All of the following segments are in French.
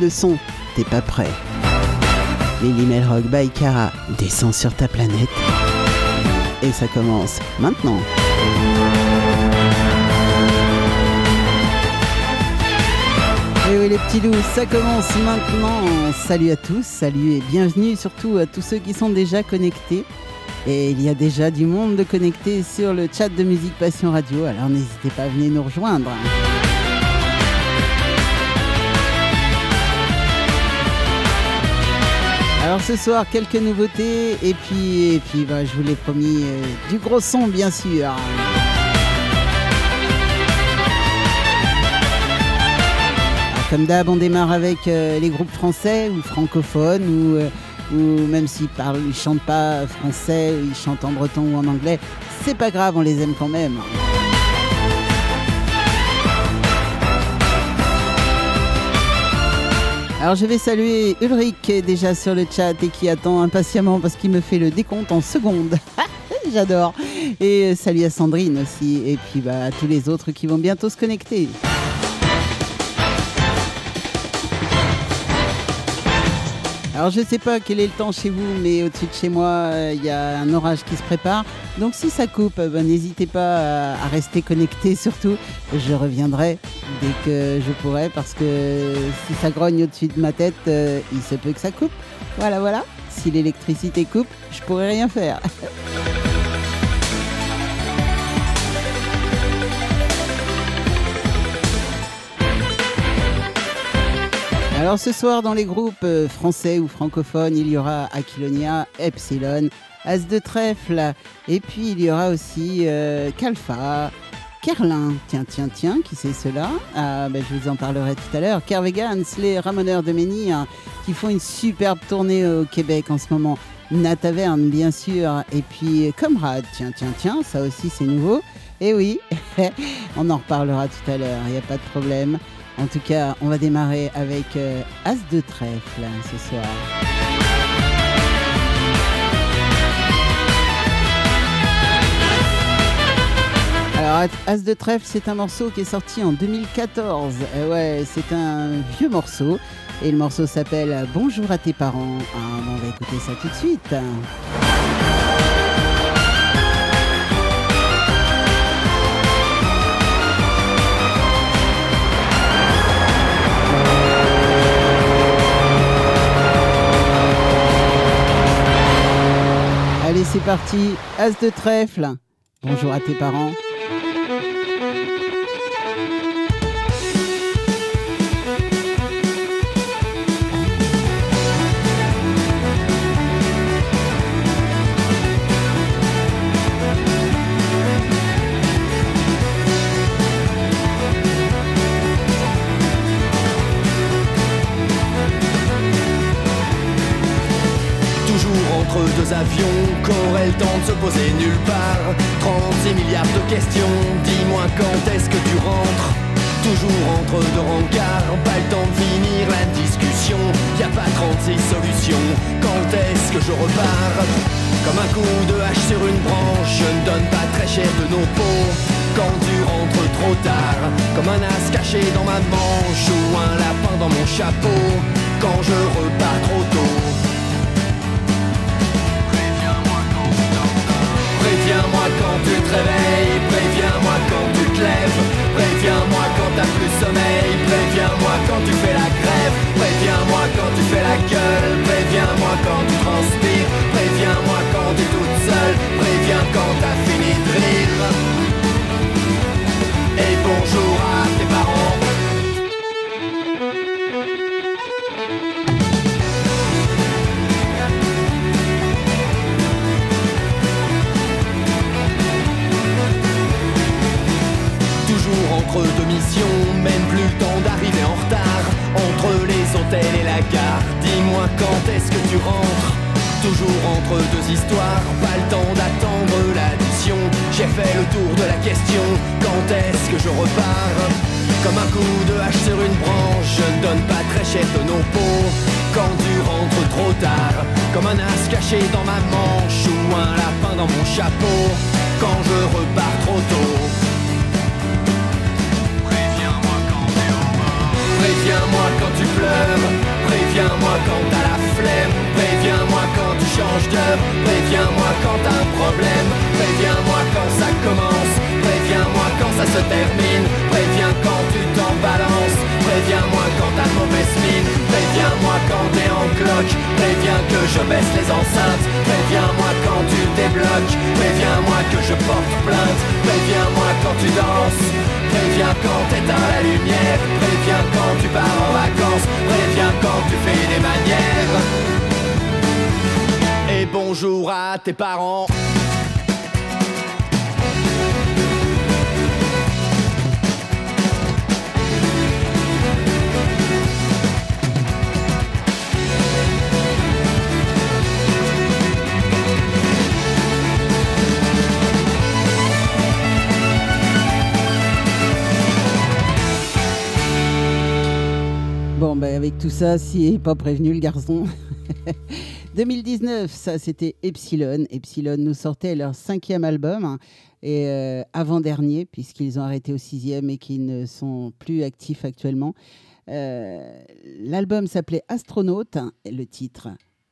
le son. T'es pas prêt. Lily Melrock by Cara descend sur ta planète. Et ça commence maintenant. Et oui les petits loups, ça commence maintenant. Salut à tous, salut et bienvenue surtout à tous ceux qui sont déjà connectés. Et il y a déjà du monde de connecté sur le chat de Musique Passion Radio, alors n'hésitez pas à venir nous rejoindre. Alors ce soir, quelques nouveautés et puis, et puis bah, je vous l'ai promis, euh, du gros son bien sûr. Comme d'hab, on démarre avec euh, les groupes français ou francophones ou, euh, ou même s'ils parlent, ils chantent pas français, ils chantent en breton ou en anglais, c'est pas grave, on les aime quand même. Alors je vais saluer Ulrich qui est déjà sur le chat et qui attend impatiemment parce qu'il me fait le décompte en secondes. J'adore. Et euh, salut à Sandrine aussi et puis bah, à tous les autres qui vont bientôt se connecter. Alors je sais pas quel est le temps chez vous, mais au-dessus de chez moi, euh, il y a un orage qui se prépare. Donc si ça coupe, euh, ben, n'hésitez pas à, à rester connecté surtout. Je reviendrai dès que je pourrai parce que si ça grogne au-dessus de ma tête, euh, il se peut que ça coupe. Voilà, voilà. Si l'électricité coupe, je pourrai rien faire. Alors ce soir dans les groupes euh, français ou francophones, il y aura Aquilonia, Epsilon, As de trèfle, et puis il y aura aussi euh, Kerlin, tiens, tiens, tiens, qui c'est cela? Ah, ben, Je vous en parlerai tout à l'heure. Kervegans, les ramoneurs de Menhir, qui font une superbe tournée au Québec en ce moment. Na Taverne, bien sûr, et puis Comrade, tiens, tiens, tiens, ça aussi c'est nouveau. Et oui, on en reparlera tout à l'heure, il n'y a pas de problème. En tout cas, on va démarrer avec euh, As de trèfle hein, ce soir. Alors, As de trèfle, c'est un morceau qui est sorti en 2014. Euh, ouais, c'est un vieux morceau. Et le morceau s'appelle Bonjour à tes parents. Ah, on va écouter ça tout de suite. C'est parti. As de trèfle. Bonjour à tes parents. Deux avions, qu'aurait le temps de se poser nulle part. 36 milliards de questions, dis-moi quand est-ce que tu rentres? Toujours entre deux rencarts, pas le temps de finir la discussion. Y a pas 36 solutions, quand est-ce que je repars? Comme un coup de hache sur une branche, je ne donne pas très cher de nos pots. Quand tu rentres trop tard, comme un as caché dans ma manche Ou un lapin dans mon chapeau, quand je repars trop tôt Préviens-moi quand tu te réveilles, préviens-moi quand tu te lèves, préviens-moi quand t'as plus sommeil, préviens-moi quand tu fais la grève, préviens-moi quand tu fais la gueule, préviens-moi quand tu transpires, préviens-moi quand t'es toute seule, préviens quand t'as fini de rire. Et bonjour à Deux missions, même plus le temps d'arriver en retard. Entre les hôtels et la gare, dis-moi quand est-ce que tu rentres? Toujours entre deux histoires, pas le temps d'attendre l'addition. J'ai fait le tour de la question, quand est-ce que je repars? Comme un coup de hache sur une branche, je ne donne pas très cher de nos pots. Quand tu rentres trop tard, comme un as caché dans ma manche ou un lapin dans mon chapeau. Quand je repars trop tôt. Préviens-moi quand tu pleures, préviens-moi quand t'as la flemme, préviens-moi quand tu changes d'heure, préviens-moi quand t'as un problème, préviens-moi quand ça commence, préviens-moi quand ça se termine, préviens quand tu t'en balances, préviens-moi quand t'as mauvaise mine, préviens-moi quand t'es en cloque, préviens que je baisse les enceintes, préviens-moi quand tu débloques, préviens-moi que je porte plainte, préviens-moi quand tu danses, préviens quand t'éteins la lumière, préviens quand tu pars en vacances, préviens quand tu fais des manières. Et bonjour à tes parents. Avec tout ça, si n'est pas prévenu le garçon. 2019, ça c'était Epsilon. Epsilon nous sortait leur cinquième album hein, et euh, avant-dernier, puisqu'ils ont arrêté au sixième et qu'ils ne sont plus actifs actuellement. Euh, L'album s'appelait Astronaute et le titre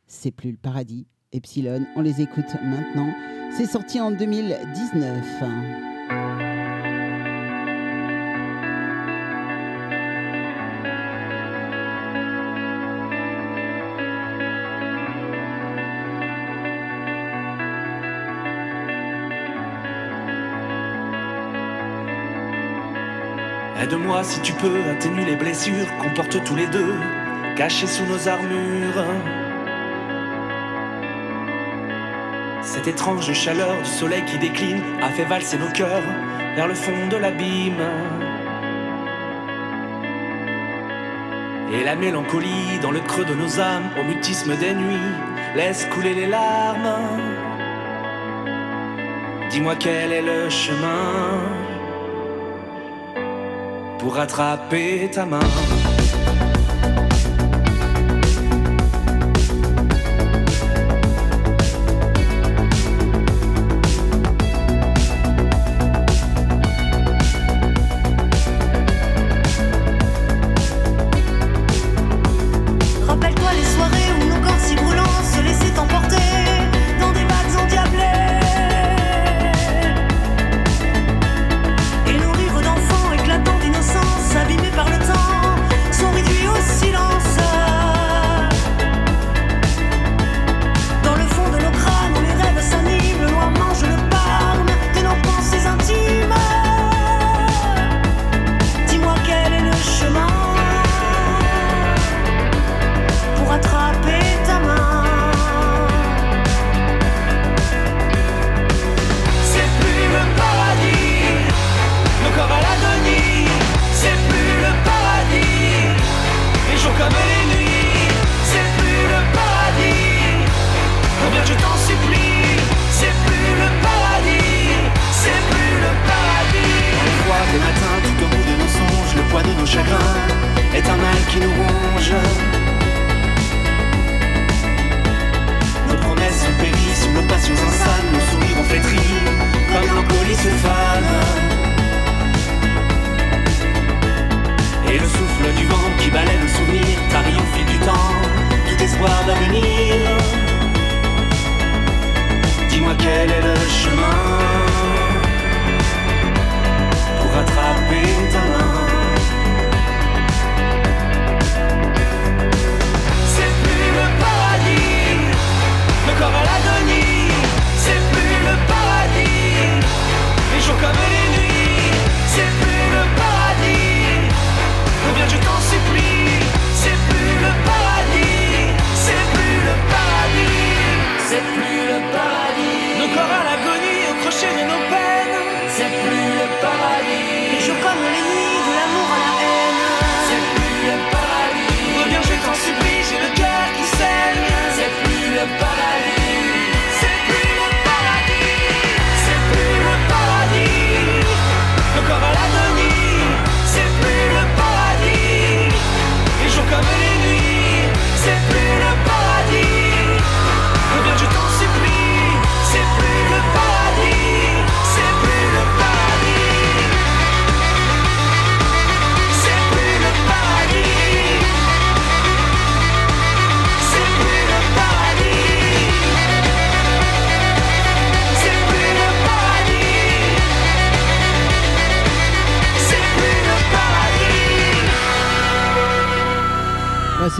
C'est plus le paradis. Epsilon, on les écoute maintenant. C'est sorti en 2019. Aide-moi si tu peux atténuer les blessures qu'on porte tous les deux, cachées sous nos armures. Cette étrange chaleur du soleil qui décline a fait valser nos cœurs vers le fond de l'abîme. Et la mélancolie dans le creux de nos âmes, au mutisme des nuits, laisse couler les larmes. Dis-moi quel est le chemin pour rattraper ta main.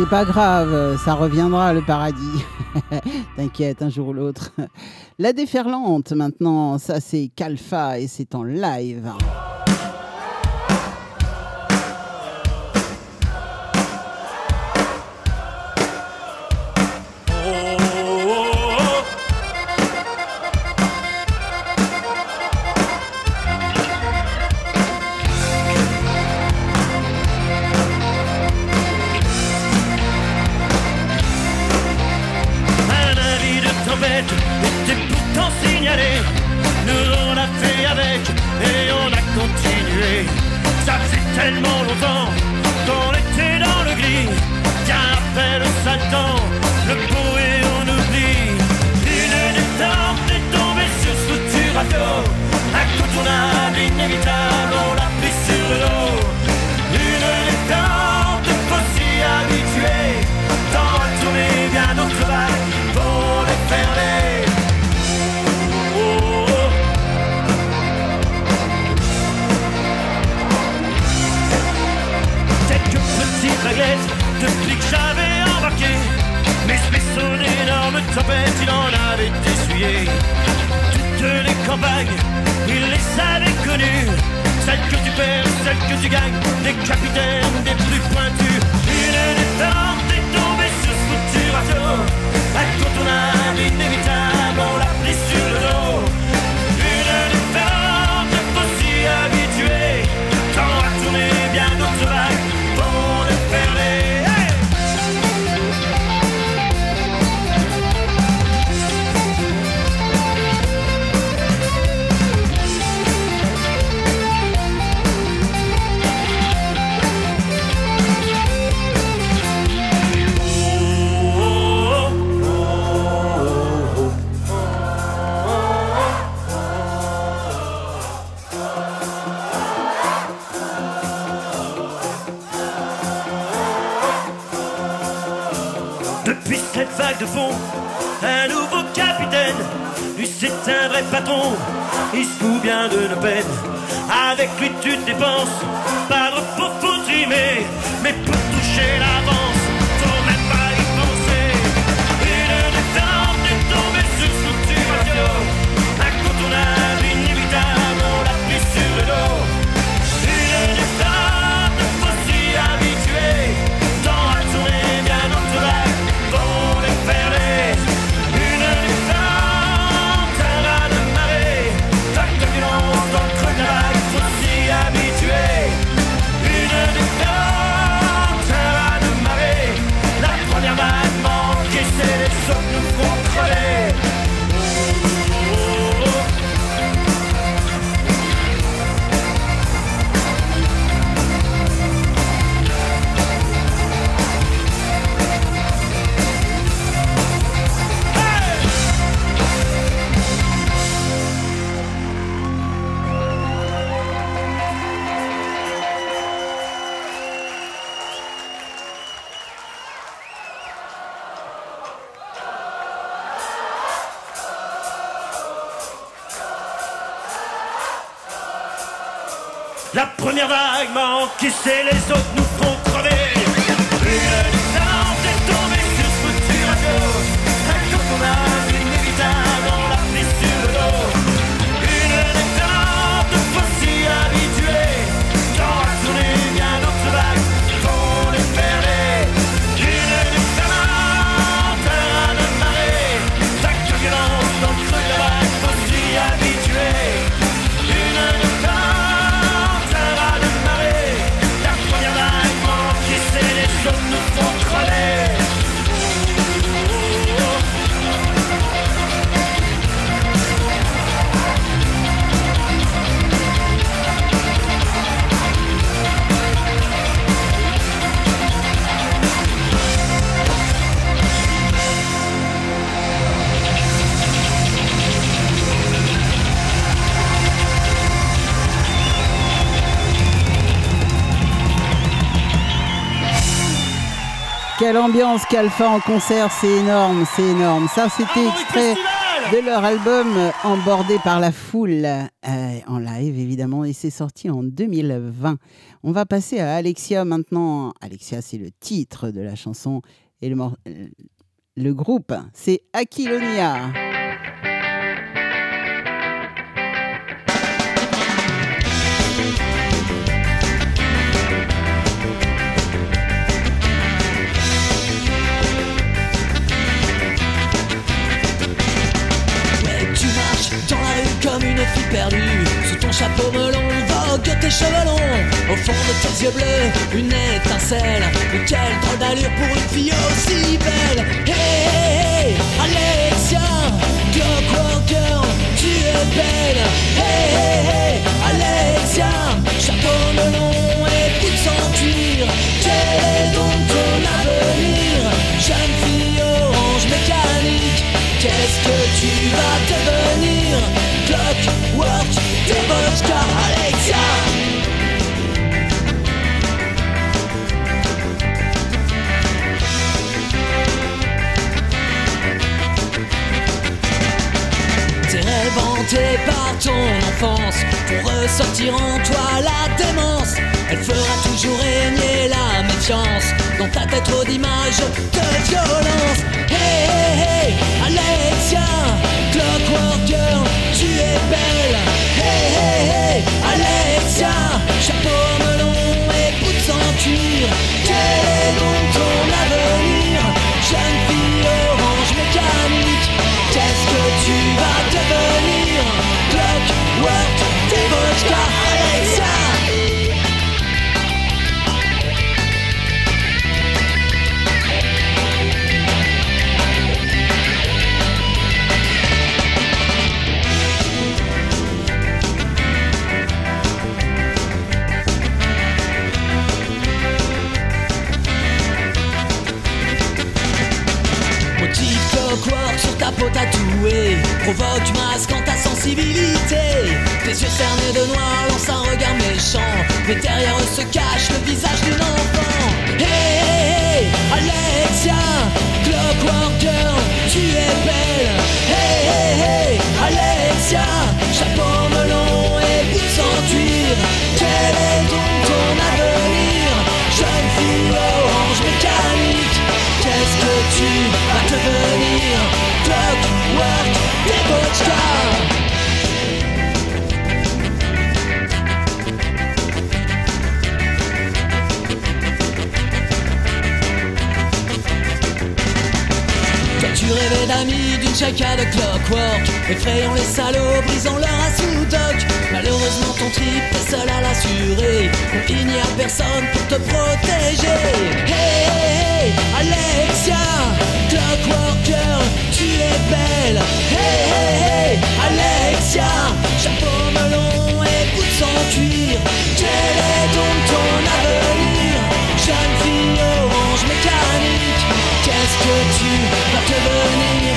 c'est pas grave, ça reviendra le paradis. T'inquiète, un jour ou l'autre. La déferlante maintenant, ça c'est Kalfa et c'est en live. go. campagne, il les avait connues. Celles que tu perds, celles que tu gagnes, des capitaines, des plus pointus. Une détente est tombée sur ce foutu râteau, incontournable, inévitable, on l'a pris sur le dos. fond, un nouveau capitaine. Lui, c'est un vrai patron, il se fout bien de nos peines. Avec lui, tu dépenses, pas de repos pour trimer, mais pour toucher la yesterday. Qui sait les autres Quelle ambiance, quelle fin en concert, c'est énorme, c'est énorme. Ça, c'était extrait de leur album euh, Embordé par la foule, euh, en live évidemment, et c'est sorti en 2020. On va passer à Alexia maintenant. Alexia, c'est le titre de la chanson et le, euh, le groupe, c'est Aquilonia. Sous ton chapeau melon, vogue tes cheveux longs. Au fond de tes yeux bleus, une étincelle. Mais quelle drôle d'allure pour une fille aussi belle. Hey, hey, hey Alexia, Clockwork Girl, tu es belle. Hey, hey, hey Alexia, chapeau melon et bout sans cuir. Quel est donc ton avenir, jeune fille orange mécanique? Qu'est-ce que tu vas devenir? Clockwork, par ton enfance Pour ressortir en toi la démence. Elle fera toujours régner la méfiance. Dans ta tête trop d'images de violence. Hey hey hey Alexia tu belle. Ta peau tatouée provoque masque en ta sensibilité. Tes yeux cernés de noir lancent un regard méchant, mais derrière eux se cache le visage d'une enfant. Hey, hey, hey, Alexia, Clockwork Girl, tu es belle. Hey, hey, hey, Alexia, chapeau melon et bout sans cuir. Quel est donc ton avenir, jeune fille orange mécanique? Qu'est-ce que tu vas devenir? Rêvais d'amis d'une chaka de clockwork. Effrayons les salauds, brisons leur assoudok Malheureusement ton trip est seul à l'assurer. Il n'y a personne pour te protéger. Hey, hey, Alexia Clockwork Girl, tu es belle. Hey, hey, hey, Alexia Chapeau melon et bout sans cuir. Quel est donc ton avenir Jeune fille? Qu'est-ce que tu vas devenir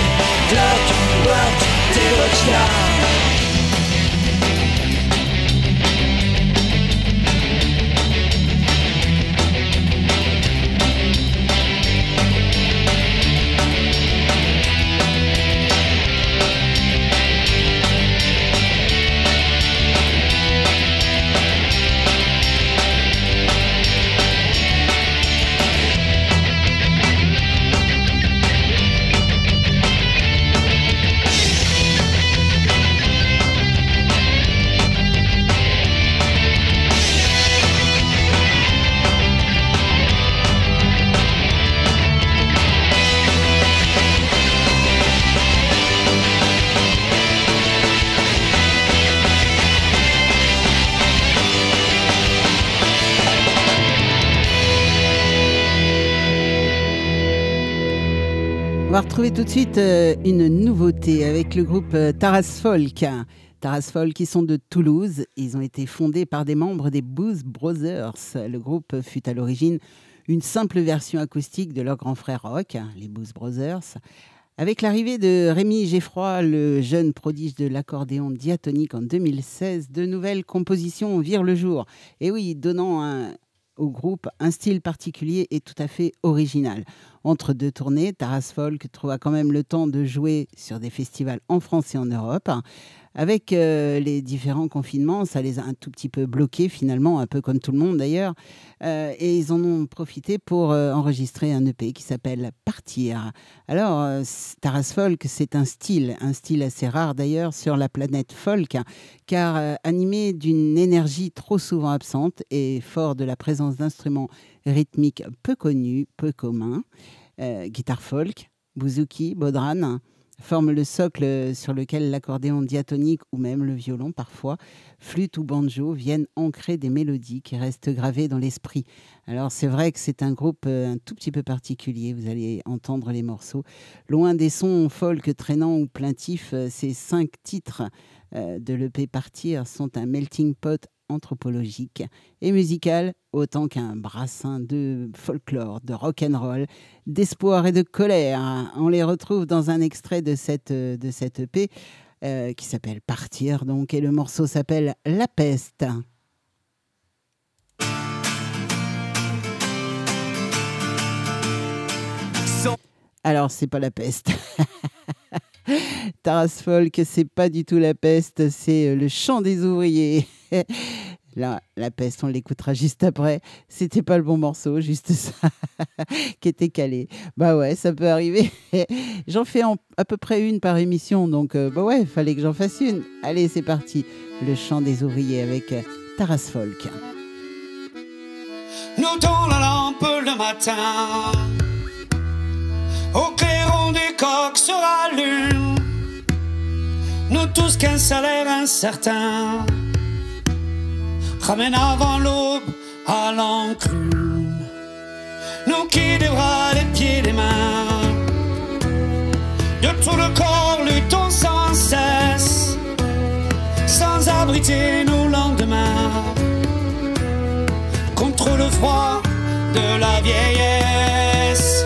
Clockwork, t'es va tout de suite euh, une nouveauté avec le groupe euh, Taras Folk. Taras Folk qui sont de Toulouse. Ils ont été fondés par des membres des Booth Brothers. Le groupe fut à l'origine une simple version acoustique de leur grand frère rock, les Booth Brothers. Avec l'arrivée de Rémi Geffroy, le jeune prodige de l'accordéon diatonique en 2016, de nouvelles compositions virent le jour. Et oui, donnant au groupe un style particulier et tout à fait original. Entre deux tournées, Taras Folk trouva quand même le temps de jouer sur des festivals en France et en Europe. Avec euh, les différents confinements, ça les a un tout petit peu bloqués finalement, un peu comme tout le monde d'ailleurs. Euh, et ils en ont profité pour euh, enregistrer un EP qui s'appelle Partir. Alors, Taras Folk, c'est un style, un style assez rare d'ailleurs sur la planète folk, car animé d'une énergie trop souvent absente et fort de la présence d'instruments rythmiques peu connus, peu communs, guitare folk, bouzouki, bodran forme le socle sur lequel l'accordéon diatonique ou même le violon parfois, flûte ou banjo viennent ancrer des mélodies qui restent gravées dans l'esprit. Alors c'est vrai que c'est un groupe euh, un tout petit peu particulier, vous allez entendre les morceaux. Loin des sons folk traînants ou plaintifs, euh, ces cinq titres euh, de l'EP Partir sont un melting pot anthropologique et musical autant qu'un brassin de folklore, de rock and roll, d'espoir et de colère. On les retrouve dans un extrait de cette, de cette EP euh, qui s'appelle Partir donc et le morceau s'appelle La peste. Alors, c'est pas la peste. Taras Folk, c'est pas du tout la peste, c'est le chant des ouvriers. La, peste, on l'écoutera juste après. C'était pas le bon morceau, juste ça, qui était calé. Bah ouais, ça peut arriver. j'en fais à peu près une par émission, donc euh, bah ouais, il fallait que j'en fasse une. Allez, c'est parti. Le chant des ouvriers avec euh, Taras Folk. Nous la lampe le matin, au clairon des coques se rallume. Nous tous qu'un salaire incertain ramène avant l'aube à l'enclume. Nous qui des bras, les pieds, les mains, de tout le corps luttons sans cesse, sans abriter nos lendemains contre le froid de la vieillesse.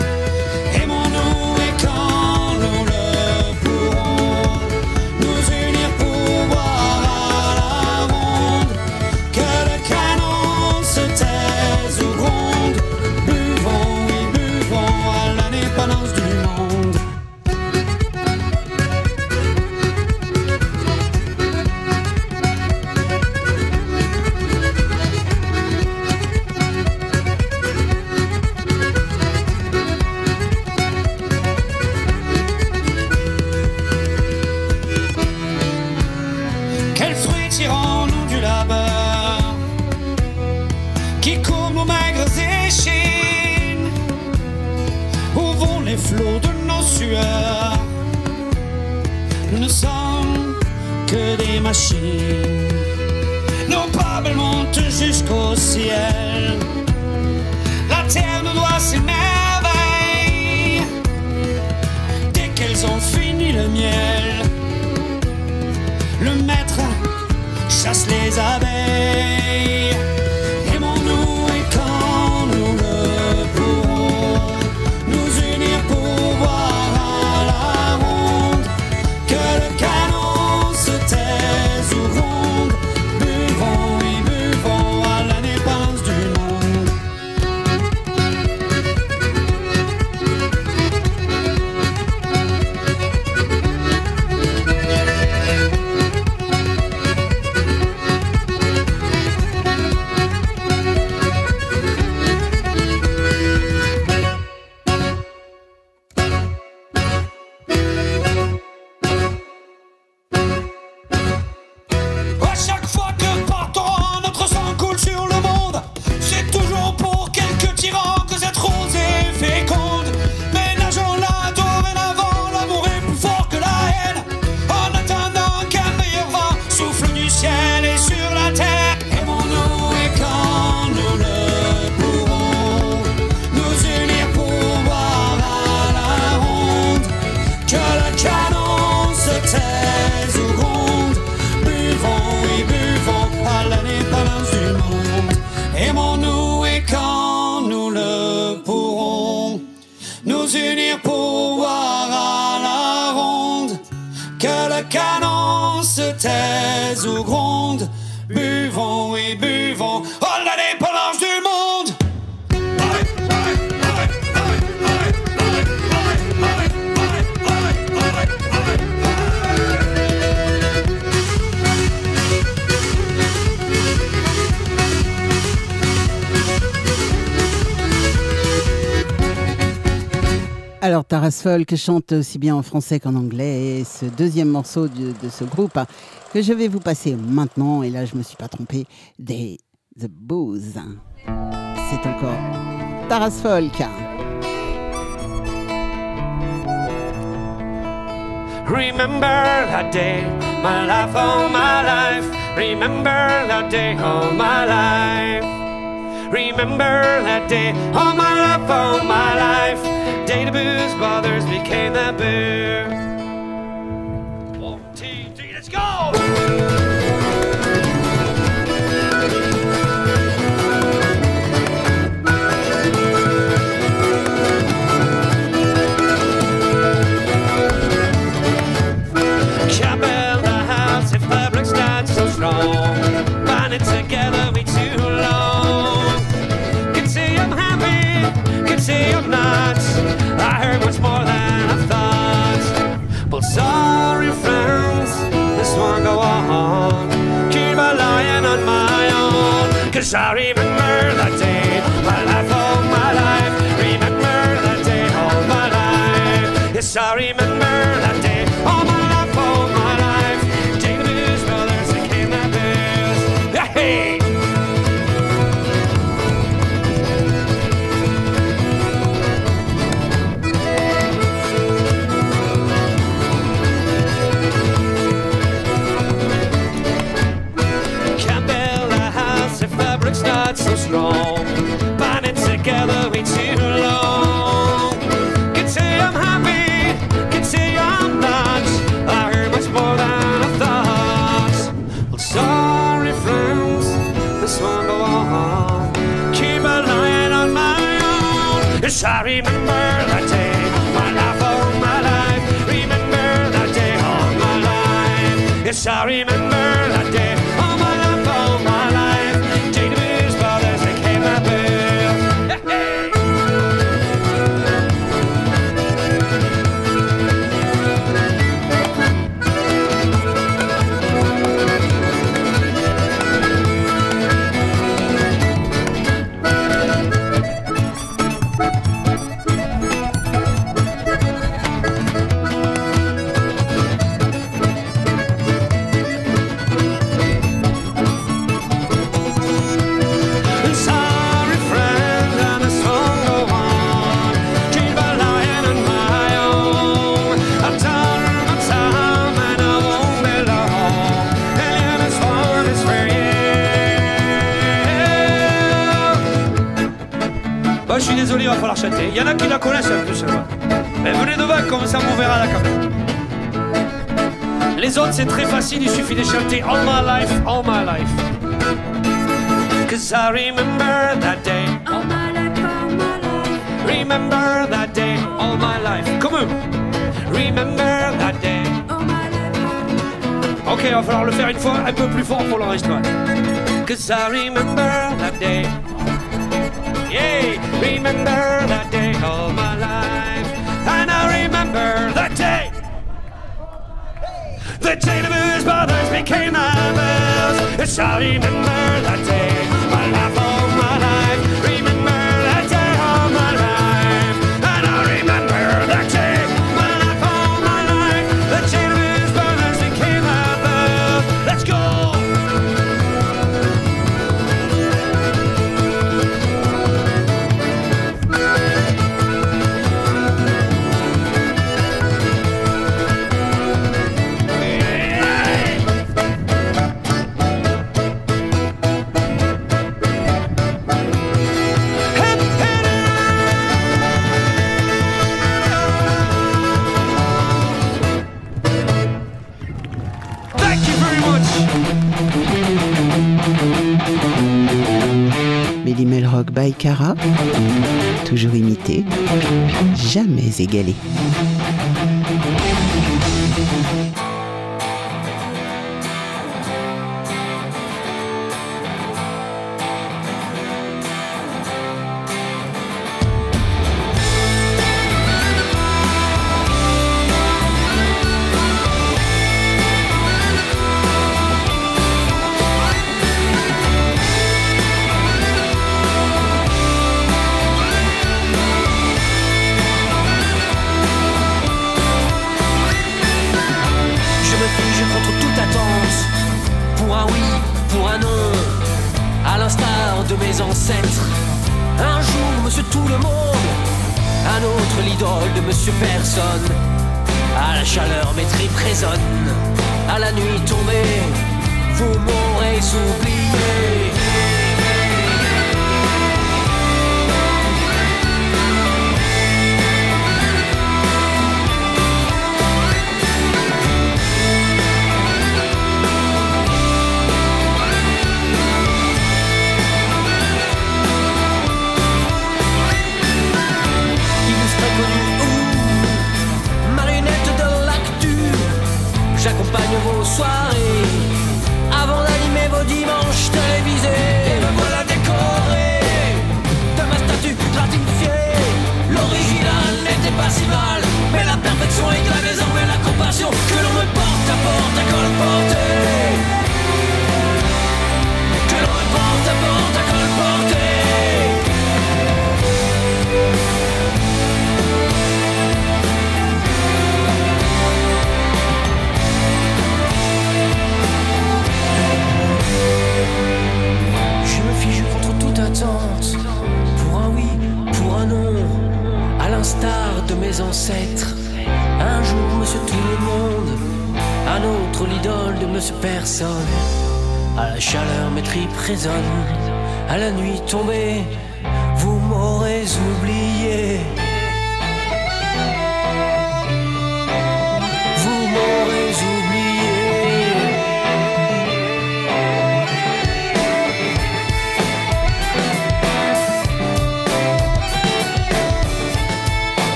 Folk chante aussi bien en français qu'en anglais. Et ce deuxième morceau de, ce groupe hein, que je vais vous passer maintenant, et là je me suis pas trompé, des The Booze. C'est encore Taras Folk. Remember that day, my life, all my life. Remember that day, all my life. Remember that day, all my life, all my life. Day the booze brothers became the boo. Cause I remember that day, my life, all my life. Remember that day, all my life. Yes, I remember that so strong. Bind it together way too long. Can say I'm happy, can say I'm not. I heard much more than I thought. Well, sorry, friends, this one go on. Keep a lying on my own. Yes, I remember that day, my life, all my life. Remember that day, all my life. Yes, I va falloir chanter. Il y en a qui la connaissent peu, celle-là. Mais venez devant, comme ça on verra la caméra. Les autres, c'est très facile, il suffit de chanter All my life, all my life. Cause I remember that day. All my life, all my life. Remember that day all my life. Come on. Remember that day. All my life, all my life. Ok, il va falloir le faire une fois un peu plus fort pour l'enregistrement. Cause I remember that day. Remember that day all my life. And I remember that day. The day the Blues Brothers became the Blues. Yes, I remember that day. My life, Cara, toujours imité, jamais égalé.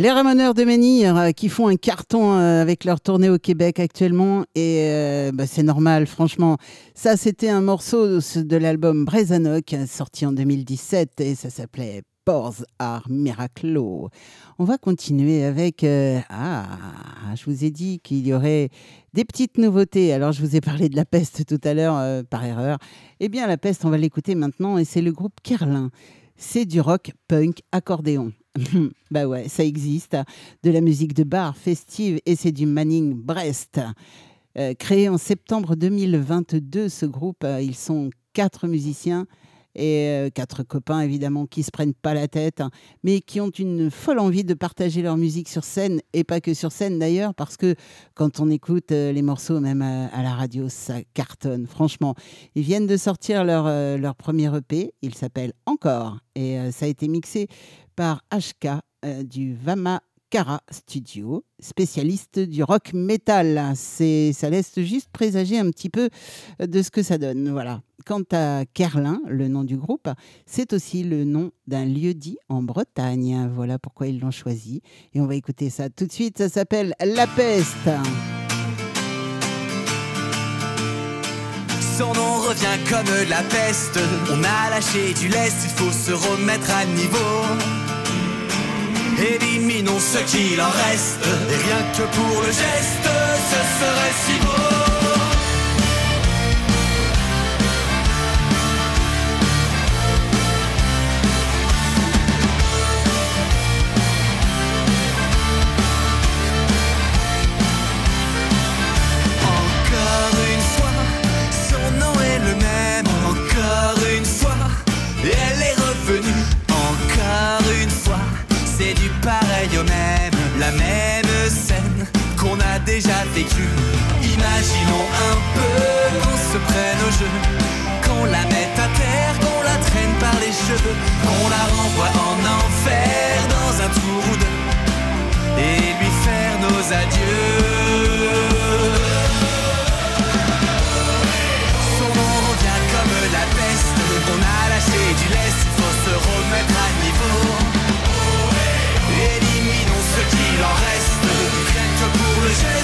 Les Ramoneurs de Menhir euh, qui font un carton euh, avec leur tournée au Québec actuellement et euh, bah, c'est normal franchement. Ça c'était un morceau de l'album Brezanoc sorti en 2017 et ça s'appelait Pors Art Miraclo. On va continuer avec ah je vous ai dit qu'il y aurait des petites nouveautés. Alors je vous ai parlé de la peste tout à l'heure par erreur. Eh bien la peste on va l'écouter maintenant et c'est le groupe Kerlin. C'est du rock punk accordéon. bah ouais, ça existe. De la musique de bar festive et c'est du Manning Brest. Euh, créé en septembre 2022, ce groupe, euh, ils sont quatre musiciens et euh, quatre copains évidemment qui se prennent pas la tête, hein, mais qui ont une folle envie de partager leur musique sur scène et pas que sur scène d'ailleurs, parce que quand on écoute les morceaux même à, la radio, ça cartonne. Franchement, ils viennent de sortir leur, leur premier EP, il s'appelle Encore et ça a été mixé par HK euh, du Vama Kara Studio, spécialiste du rock metal. C'est, ça laisse juste présager un petit peu de ce que ça donne. Voilà. Quant à Kerlin, le nom du groupe, c'est aussi le nom d'un lieu dit en Bretagne. Voilà pourquoi ils l'ont choisi. Et on va écouter ça tout de suite. Ça s'appelle La Peste. Son nom revient comme la peste. On a lâché du lest, il faut se remettre à niveau. Éliminons ce qu'il en reste. Et rien que pour le geste, ce serait si beau. La même scène qu'on a déjà vécue. Imaginons un peu qu'on se prenne au jeu, qu'on la mette à terre, qu'on la traîne par les cheveux, qu'on la renvoie en enfer dans un tour ou deux, et lui faire nos adieux. Son nom revient comme la peste, on a lâché du lest, faut se remettre que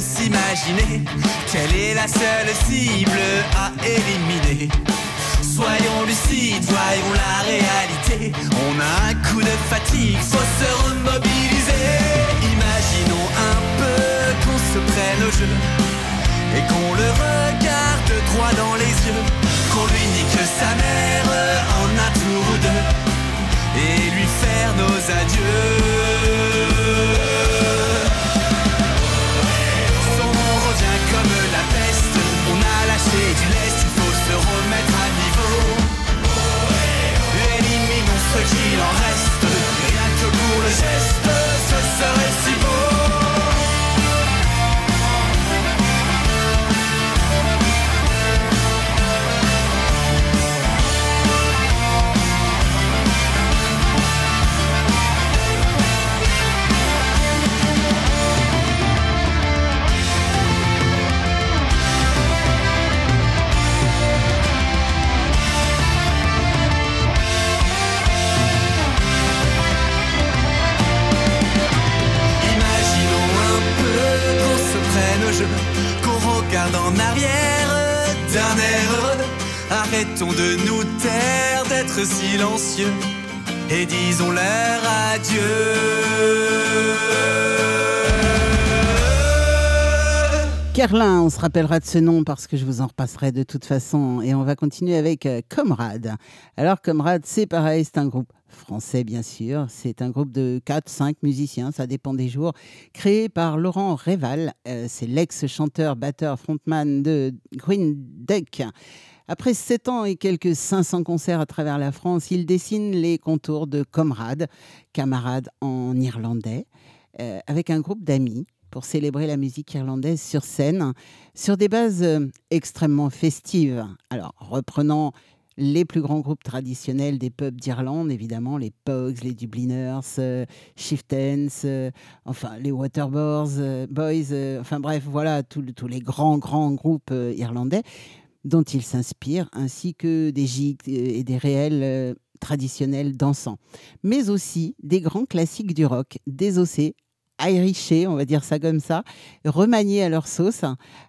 s'imaginer quelle est la seule cible à éliminer. Soyons lucides, voyons la réalité. On a un coup de fatigue, faut se remobiliser. Imaginons un peu qu'on se prenne au jeu et qu'on le regarde droit dans les yeux. Qu'on lui nique sa mère en un tour ou deux et lui faire nos adieux. Que De nous taire, d'être silencieux et disons leur adieu. Kerlin, on se rappellera de ce nom parce que je vous en repasserai de toute façon. Et on va continuer avec euh, Comrade. Alors, Comrade, c'est pareil, c'est un groupe français, bien sûr. C'est un groupe de 4-5 musiciens, ça dépend des jours, créé par Laurent Réval. Euh, c'est l'ex-chanteur, batteur, frontman de Green Duck. Après 7 ans et quelques 500 concerts à travers la France, il dessine les contours de Comrade, camarade en irlandais, euh, avec un groupe d'amis pour célébrer la musique irlandaise sur scène, sur des bases euh, extrêmement festives. Alors, reprenant les plus grands groupes traditionnels des pubs d'Irlande, évidemment, les Pogues, les Dubliners, euh, Chieftains, euh, enfin les Waterboys, Boys, enfin bref, voilà, tous les grands, grands groupes irlandais dont il s'inspire, ainsi que des gigs et des réels euh, traditionnels dansants. Mais aussi des grands classiques du rock, désossés, irishés, on va dire ça comme ça, remaniés à leur sauce,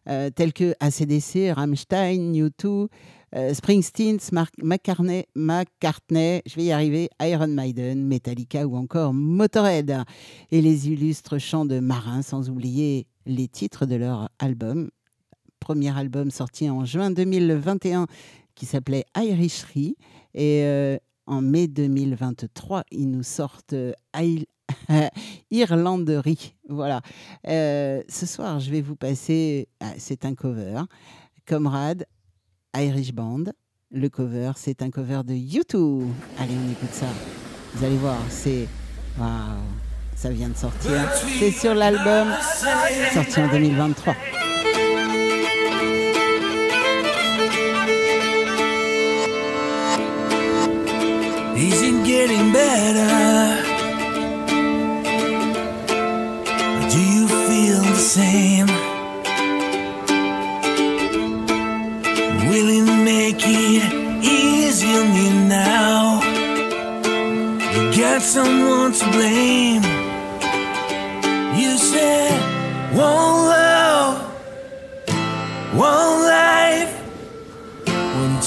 euh, tels que ACDC, Rammstein, U2, euh, Springsteen, McCartney, McCartney, je vais y arriver, Iron Maiden, Metallica ou encore Motorhead. Et les illustres chants de marins, sans oublier les titres de leur album. Premier album sorti en juin 2021 qui s'appelait Irisherie. Et euh, en mai 2023, ils nous sortent euh, Irlanderie. Voilà. Euh, ce soir, je vais vous passer. c'est un cover. Comrade, Irish Band. Le cover, c'est un cover de YouTube. Allez, on écoute ça. Vous allez voir, c'est. Waouh! Ça vient de sortir. C'est sur l'album sorti en 2023. Is it getting better? Do you feel the same? Will it make it easy on you now? You got someone to blame. You said one love, one life,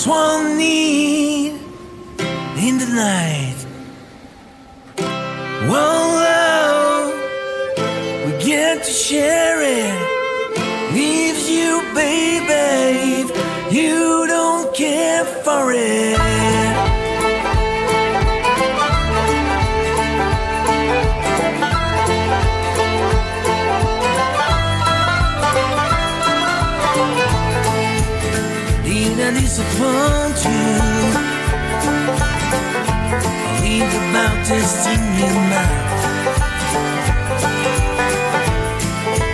one need in the night. One love, we get to share it. Leaves you, baby, you don't care for it. Disappoint you? About this in your mouth.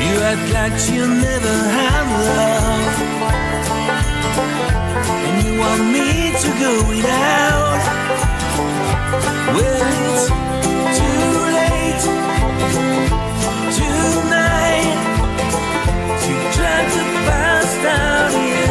You act like you never had love. And you want me to go without. Well, it's too late tonight to try to pass down into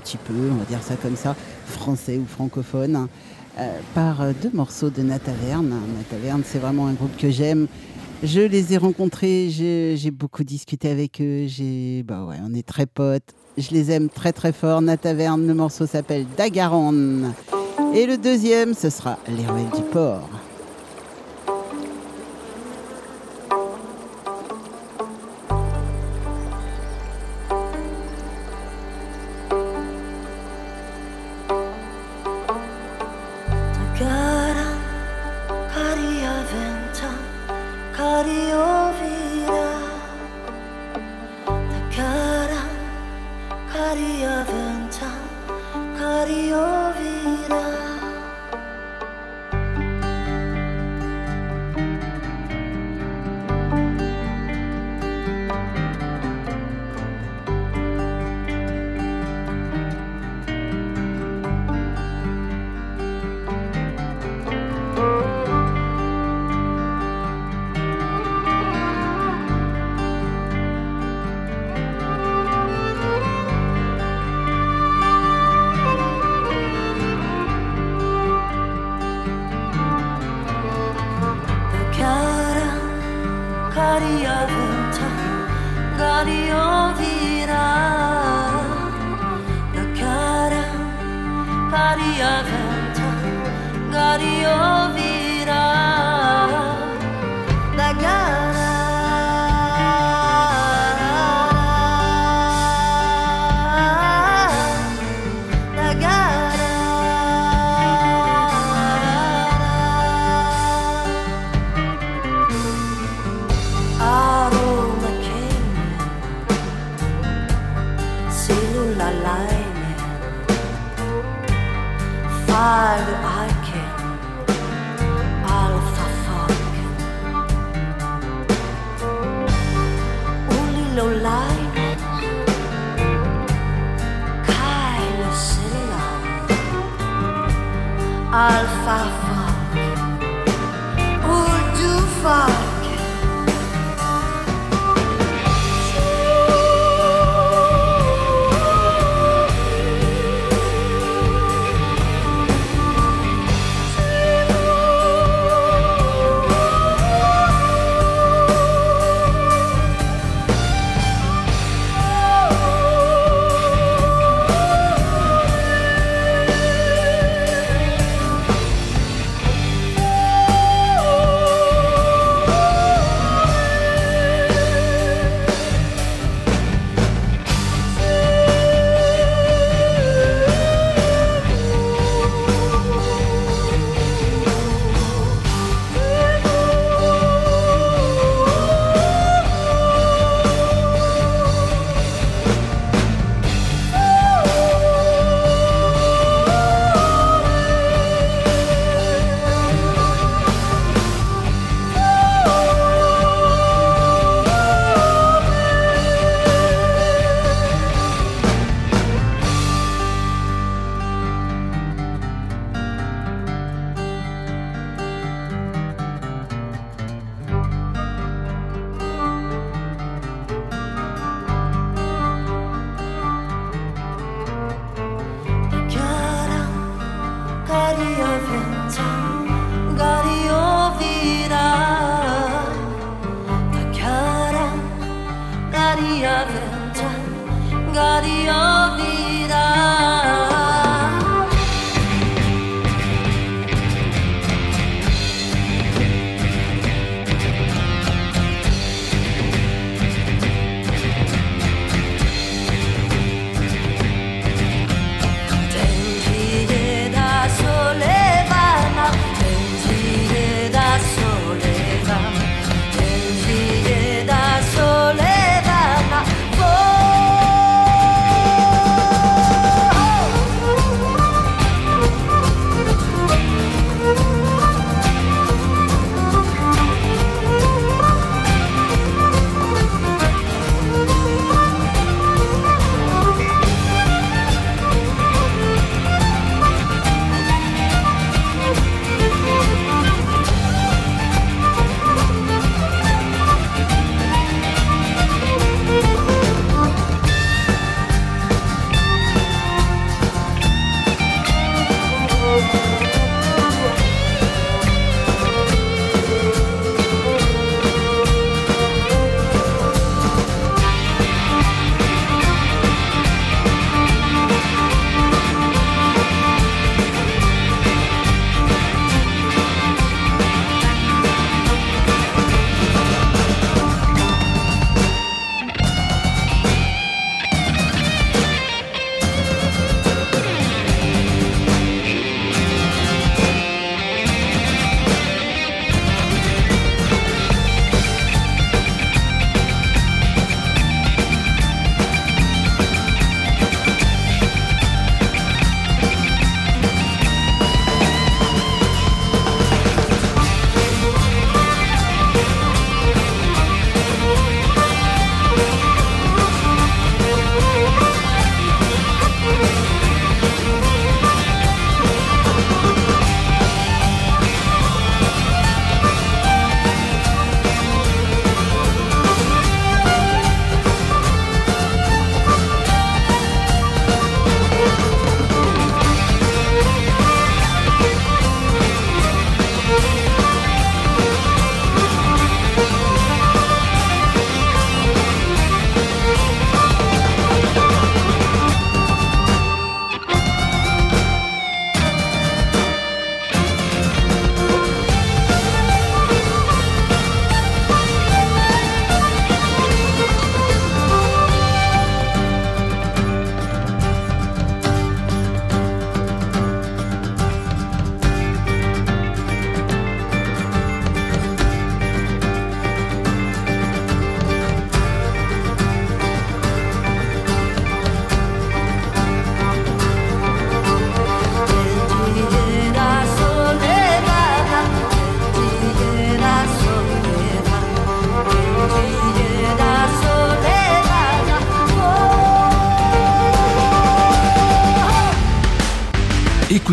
petit peu, on va dire ça comme ça, français ou francophone, hein, euh, par euh, deux morceaux de Nataverne. Nataverne, c'est vraiment un groupe que j'aime. Je les ai rencontrés, j'ai beaucoup discuté avec eux, bah ouais, on est très potes. Je les aime très très fort. Nataverne, le morceau s'appelle Dagaron. Et le deuxième, ce sera Les Ruelles du Port.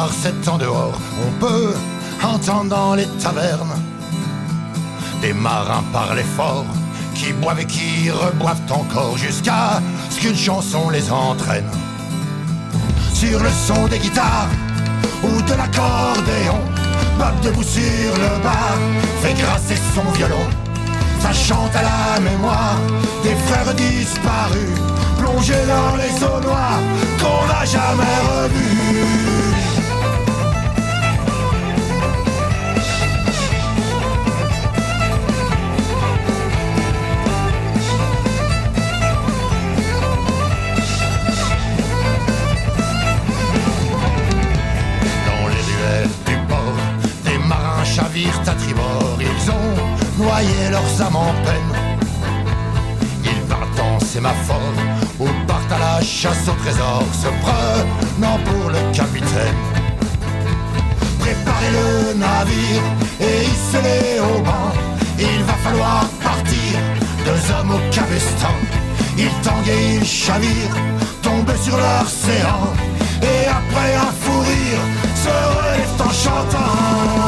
Brouillard s'étend dehors, on peut entendre dans les tavernes des marins parler fort, qui boivent et qui reboivent encore jusqu'à ce qu'une chanson les entraîne. Sur le son des guitares ou de l'accordéon, Bob debout sur le bar fait grasser son violon. Ça chante à la mémoire des frères disparus, plongés dans les eaux noires qu'on n'a jamais revus. âmes en peine. Ils partent en sémaphore ou partent à la chasse au trésor, se prenant pour le capitaine. Préparez le navire et hissez-les au banc. Il va falloir partir, deux hommes au cabestan. Ils tanguent ils chavirent, tombent sur l'océan. Et après un fou rire, se relèvent en chantant.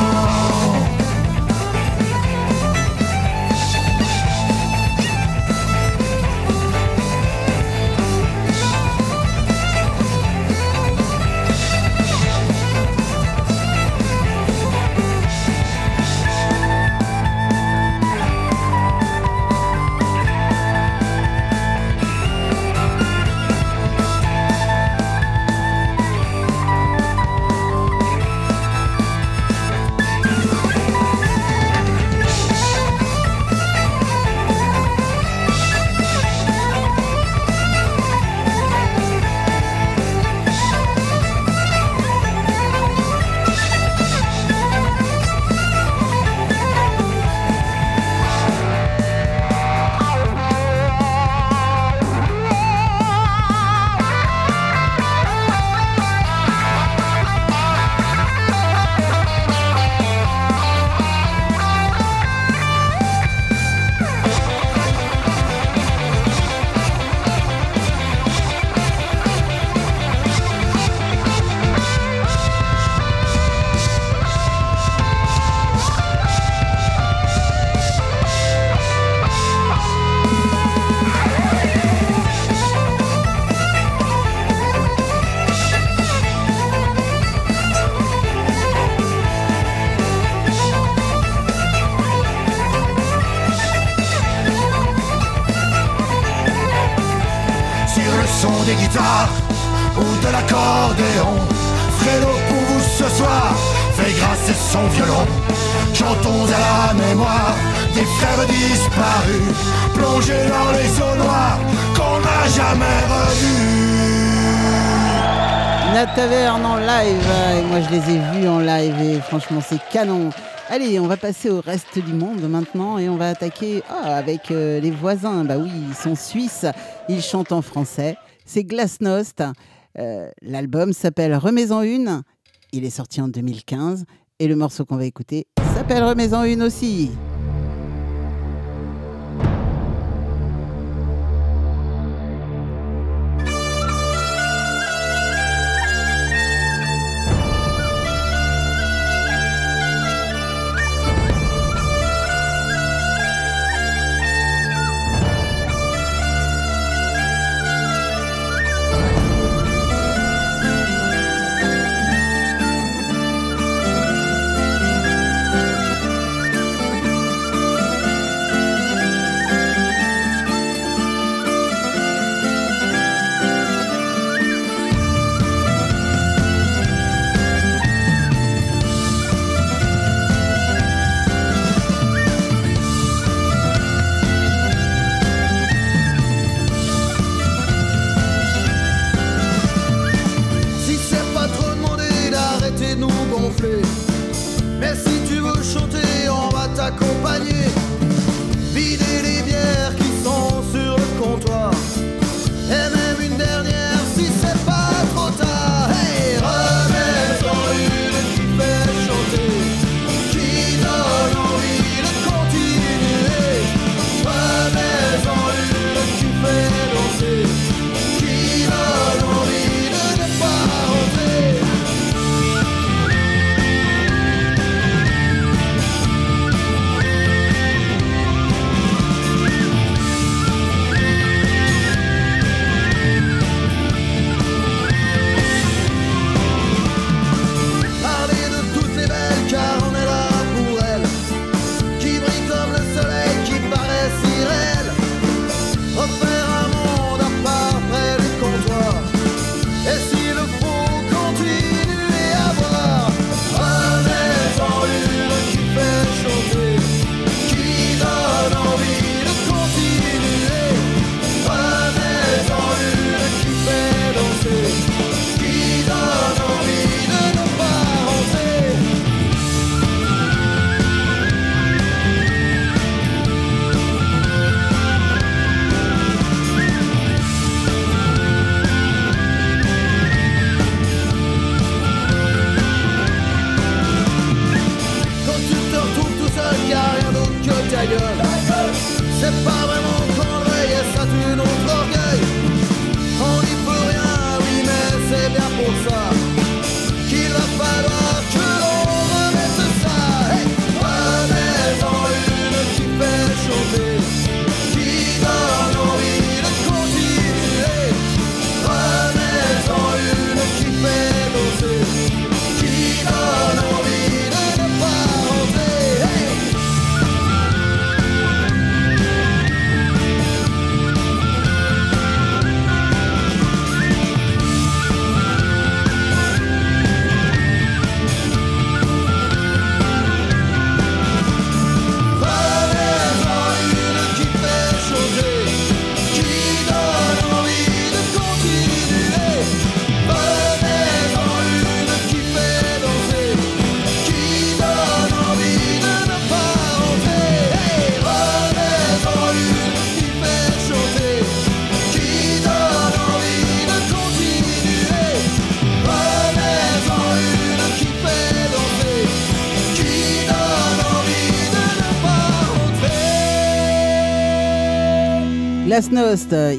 je les ai vus en live et franchement, c'est canon. Allez, on va passer au reste du monde maintenant et on va attaquer ah, avec euh, les voisins. Bah oui, ils sont suisses, ils chantent en français. C'est Glasnost. Euh, l'album s'appelle Remets-en une. Il est sorti en 2015 et le morceau qu'on va écouter s'appelle Remets-en une aussi. beat it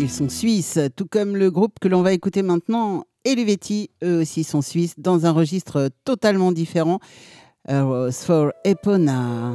sont suisses, tout comme le groupe que l'on va écouter maintenant, Elivetti, eux aussi sont suisses, dans un registre totalement différent. Rose for Epona.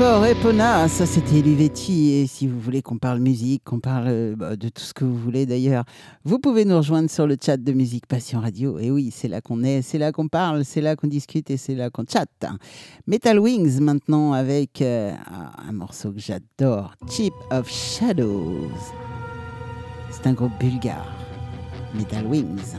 Phosphore Epona, ça c'était Luvetti. Et si vous voulez qu'on parle musique, qu'on parle euh, bah, de tout ce que vous voulez d'ailleurs, vous pouvez nous rejoindre sur le chat de Musique Passion Radio. Et oui, c'est là qu'on est, c'est là qu'on parle, c'est là qu'on discute et c'est là qu'on chatte. Metal Wings maintenant avec euh, un morceau que j'adore, Chip of Shadows. C'est un groupe bulgare. Metal Wings.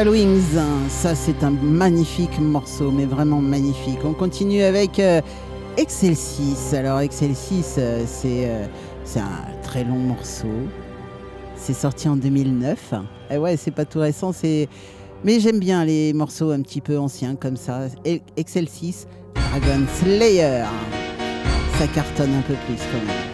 Metal Wings, ça c'est un magnifique morceau, mais vraiment magnifique. On continue avec euh, Excel 6. Alors Excel 6, euh, c'est euh, c'est un très long morceau. C'est sorti en 2009. Et ouais, c'est pas tout récent, mais j'aime bien les morceaux un petit peu anciens comme ça. Excel 6, Dragon Slayer. Ça cartonne un peu plus quand même.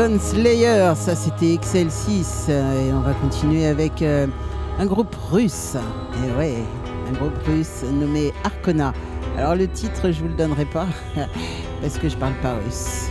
Dragon Slayer, ça c'était XL6 euh, et on va continuer avec euh, un groupe russe. Et ouais, un groupe russe nommé Arcona. Alors le titre, je vous le donnerai pas parce que je parle pas russe.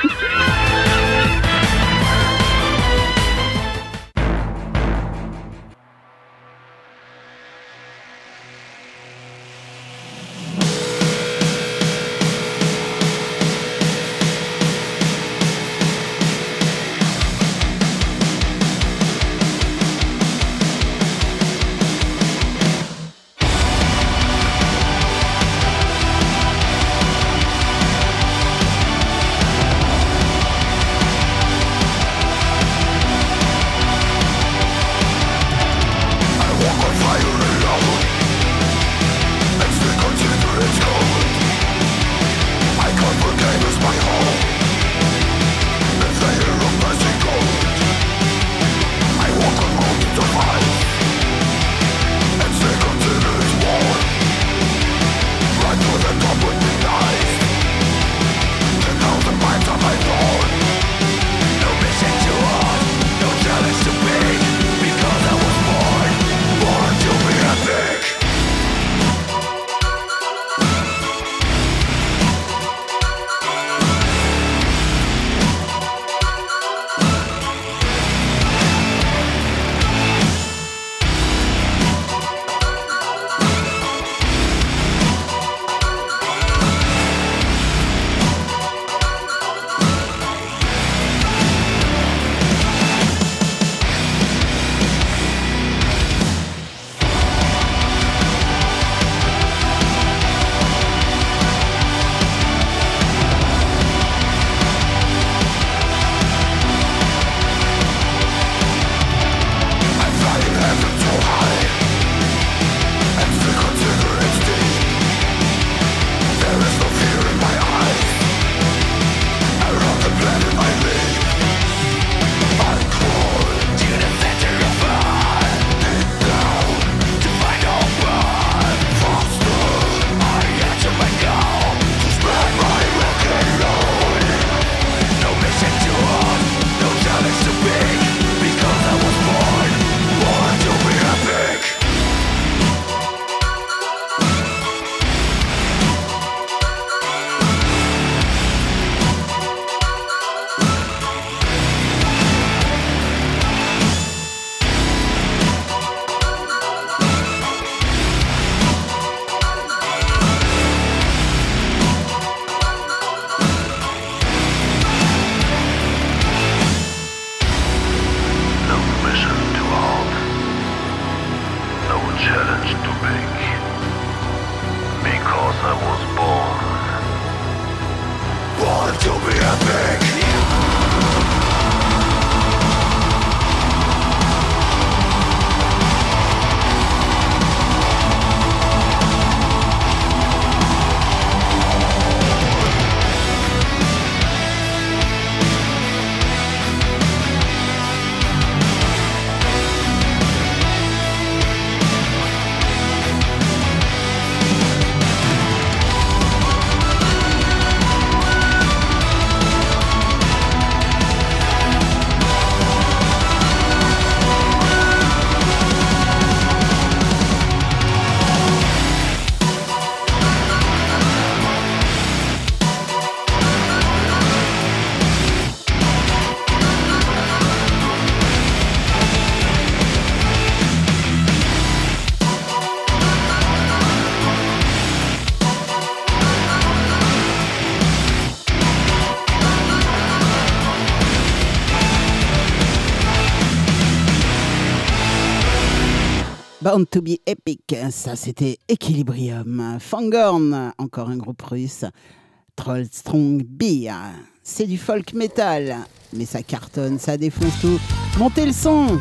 To be epic, ça c'était Equilibrium. Fangorn, encore un groupe russe. Troll Strong Beer, c'est du folk metal, mais ça cartonne, ça défonce tout. Montez le son!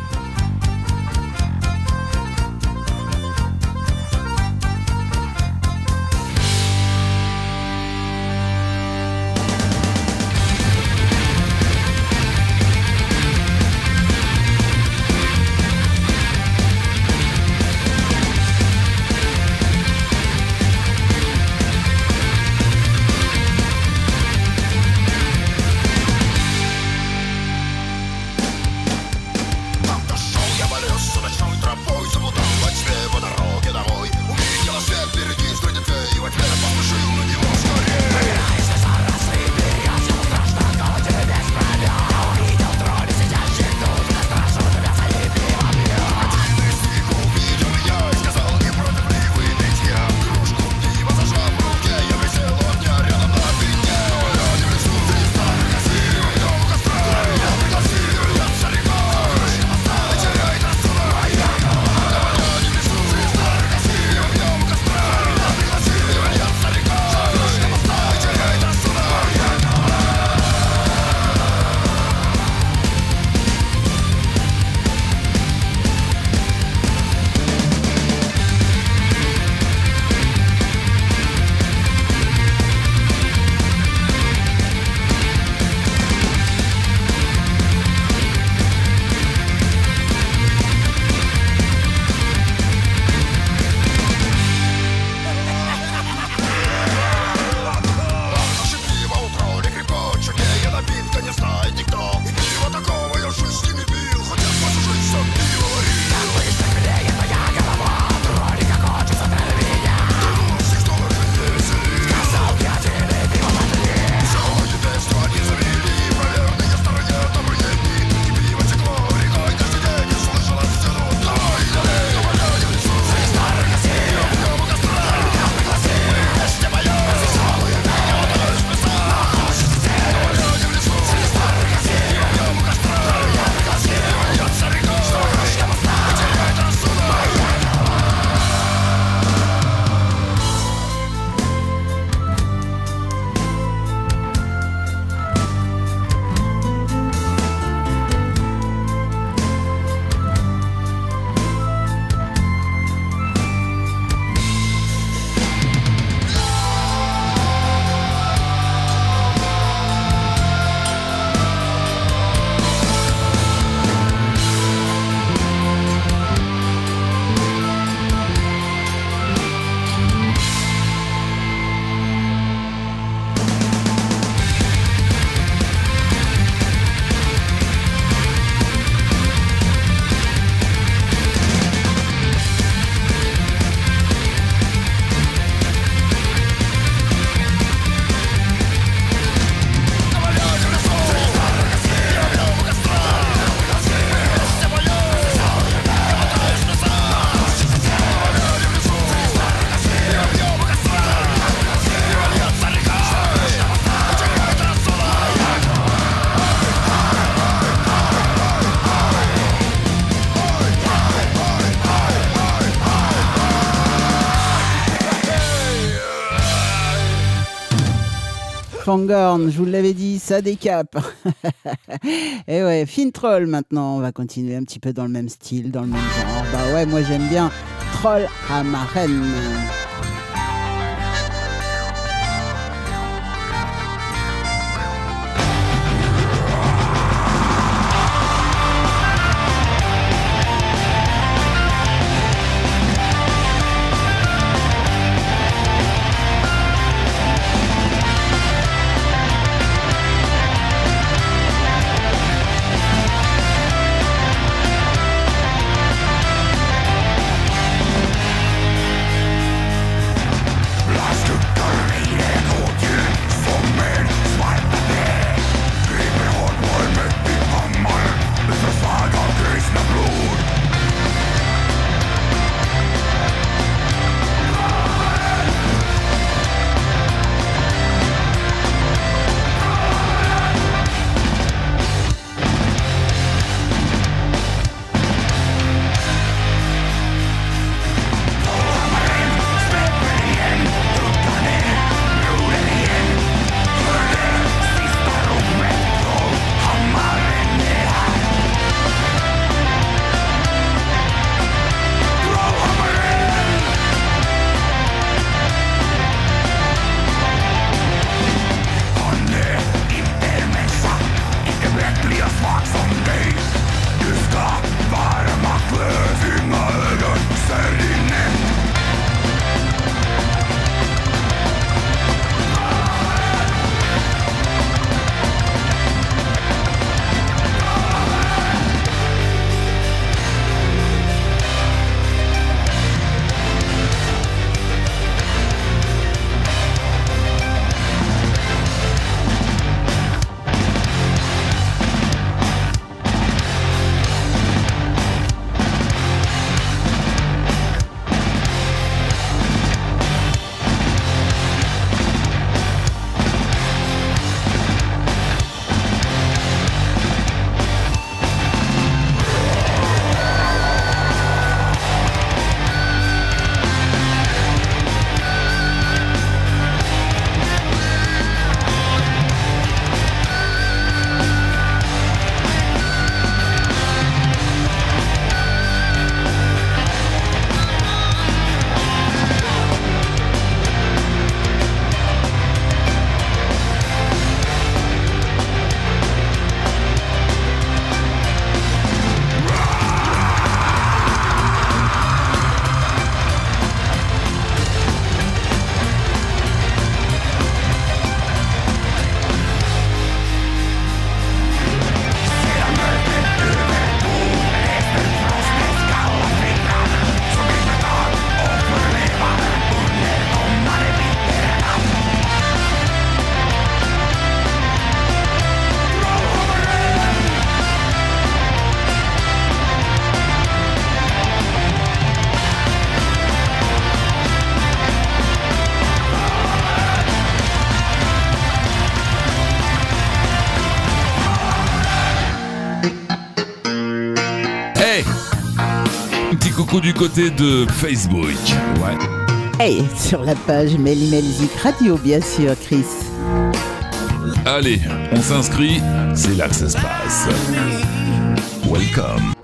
Fangorn, je vous l'avais dit, ça décape. Et ouais, Fin Troll maintenant, on va continuer un petit peu dans le même style, dans le même genre. Bah ouais, moi j'aime bien Troll à Du côté de Facebook. Ouais. Hey, sur la page Mélimelzik Radio, bien sûr, Chris. Allez, on s'inscrit, c'est là que ça se passe. Welcome.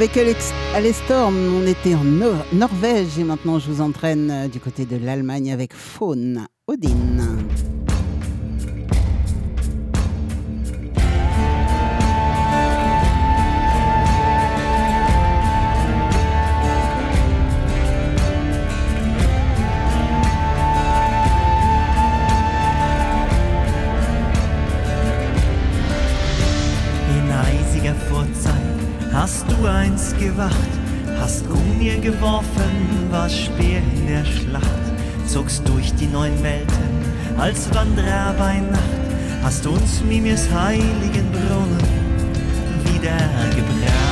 Avec Alex, Alestorm, on était en Nor- Norvège et maintenant je vous entraîne euh, du côté de l'Allemagne avec Faune Odin. Gummier geworfen, warst Speer in der Schlacht, zogst durch die neun Welten als Wanderer bei Nacht, hast uns Mimirs heiligen Brunnen wiedergebracht.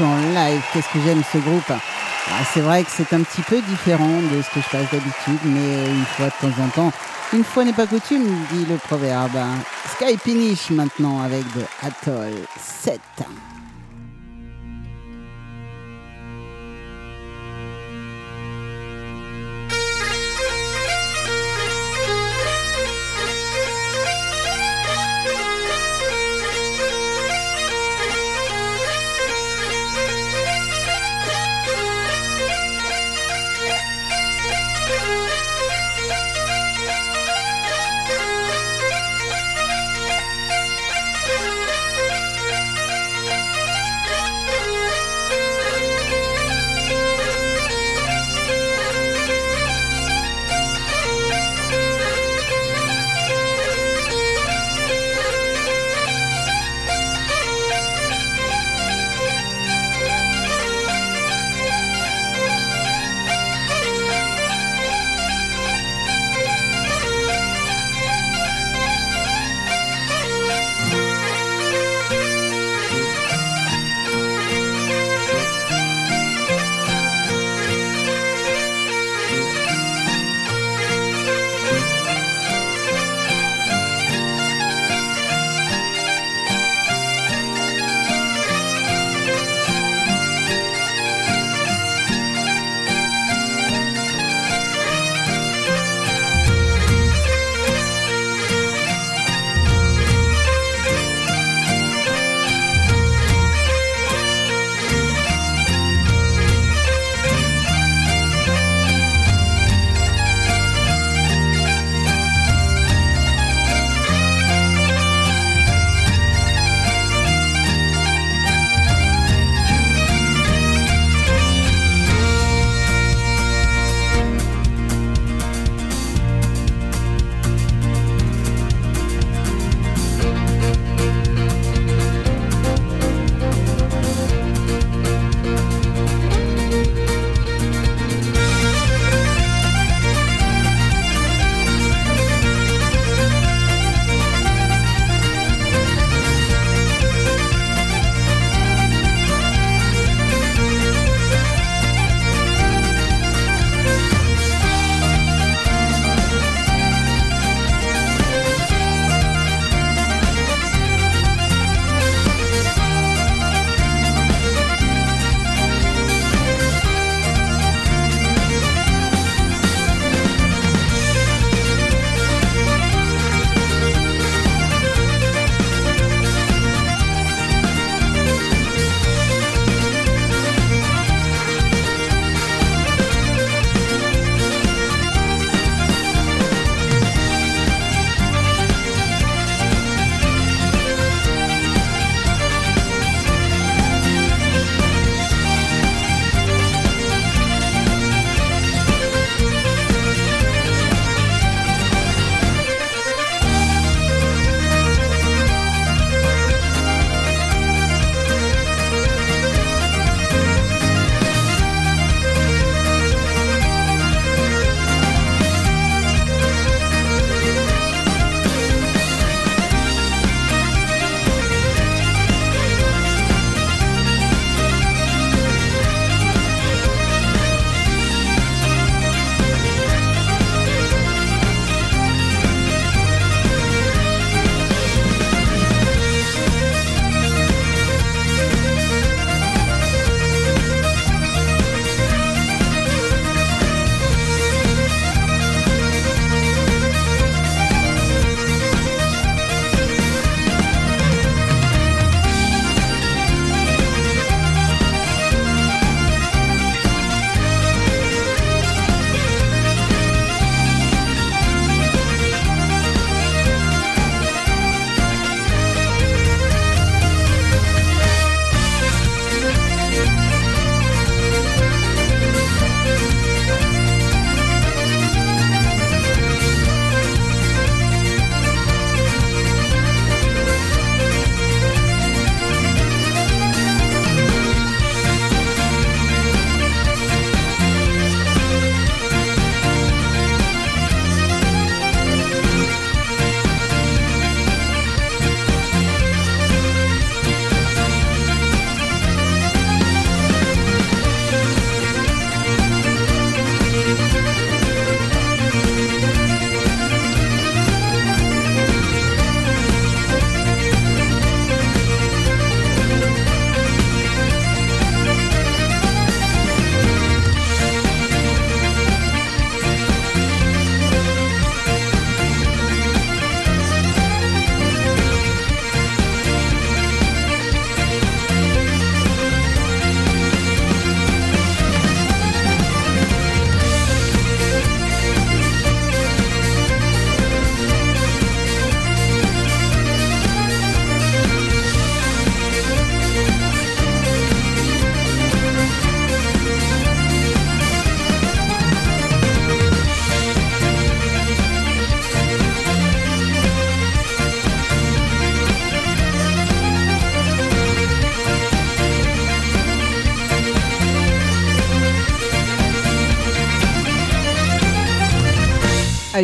En live. Qu'est-ce que j'aime ce groupe? Ah, c'est vrai que c'est un petit peu différent de ce que je passe d'habitude, mais une fois de temps en temps, une fois n'est pas coutume, dit le proverbe. Sky Pinish maintenant avec de Atoll 7.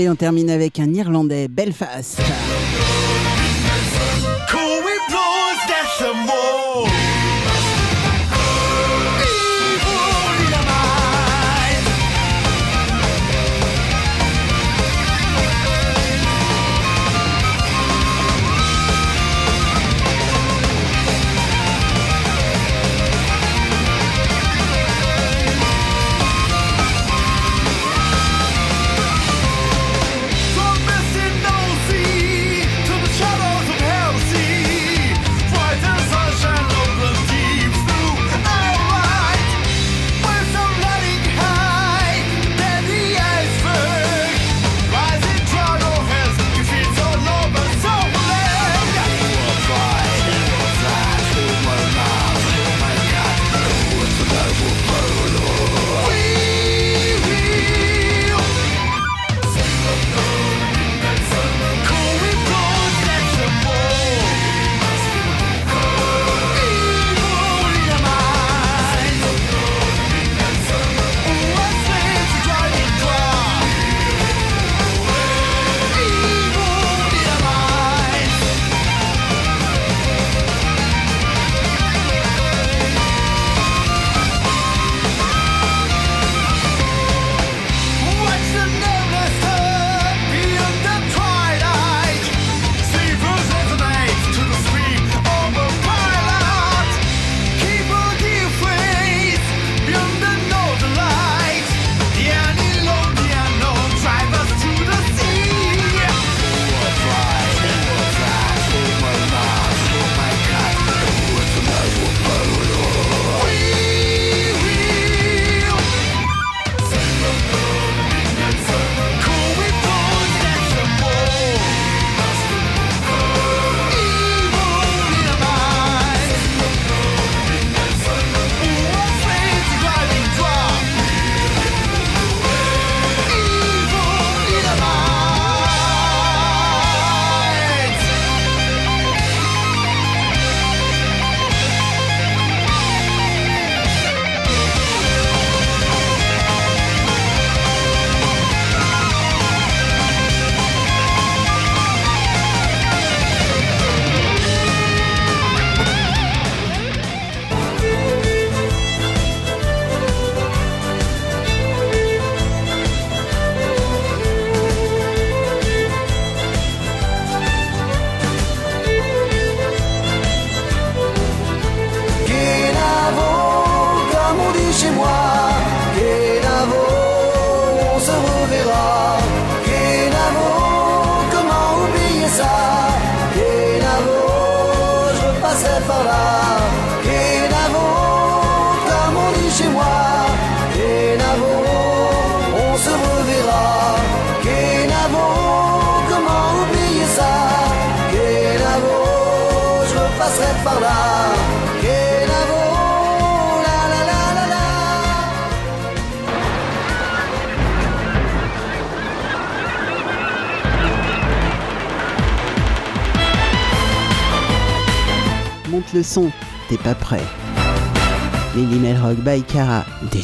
Allez, on termine avec un Irlandais, Belfast.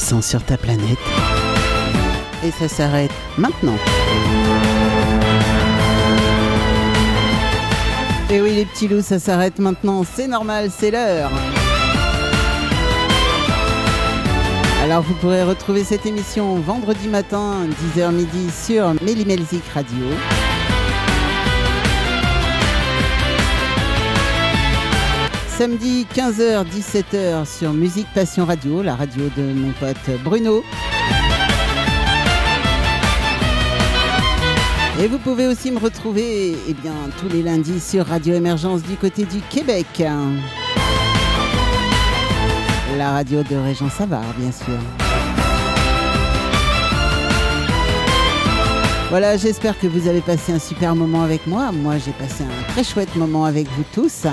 Sur ta planète. Et ça s'arrête maintenant. Et oui les petits loups, ça s'arrête maintenant, c'est normal, c'est l'heure. Alors vous pourrez retrouver cette émission vendredi matin, 10h midi sur Mélimelzik Radio. Samedi 15h-17h sur Musique Passion Radio, la radio de mon pote Bruno. Et vous pouvez aussi me retrouver eh bien, tous les lundis sur Radio Émergence du côté du Québec. La radio de Régent Savard, bien sûr. Voilà, j'espère que vous avez passé un super moment avec moi. Moi, j'ai passé un très chouette moment avec vous tous.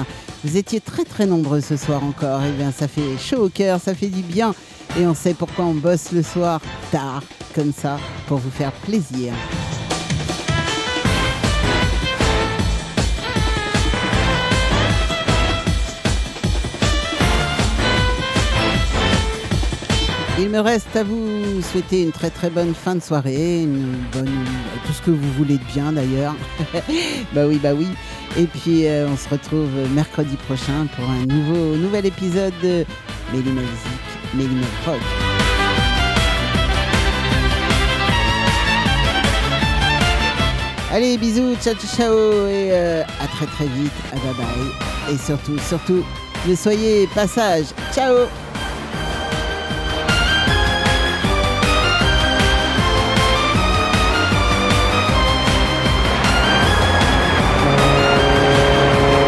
Vous étiez très très nombreux ce soir encore. Et bien, ça fait chaud au cœur, ça fait du bien. Et on sait pourquoi on bosse le soir tard, comme ça, pour vous faire plaisir. Il me reste à vous souhaiter une très très bonne fin de soirée, une bonne tout ce que vous voulez de bien d'ailleurs. bah oui, bah oui. Et puis euh, on se retrouve mercredi prochain pour un nouveau nouvel épisode de Mélina Musique, Mélina Rock. Allez, bisous, ciao ciao, et euh, à très très vite, à bye bye. Et surtout, surtout, ne soyez pas sages. Ciao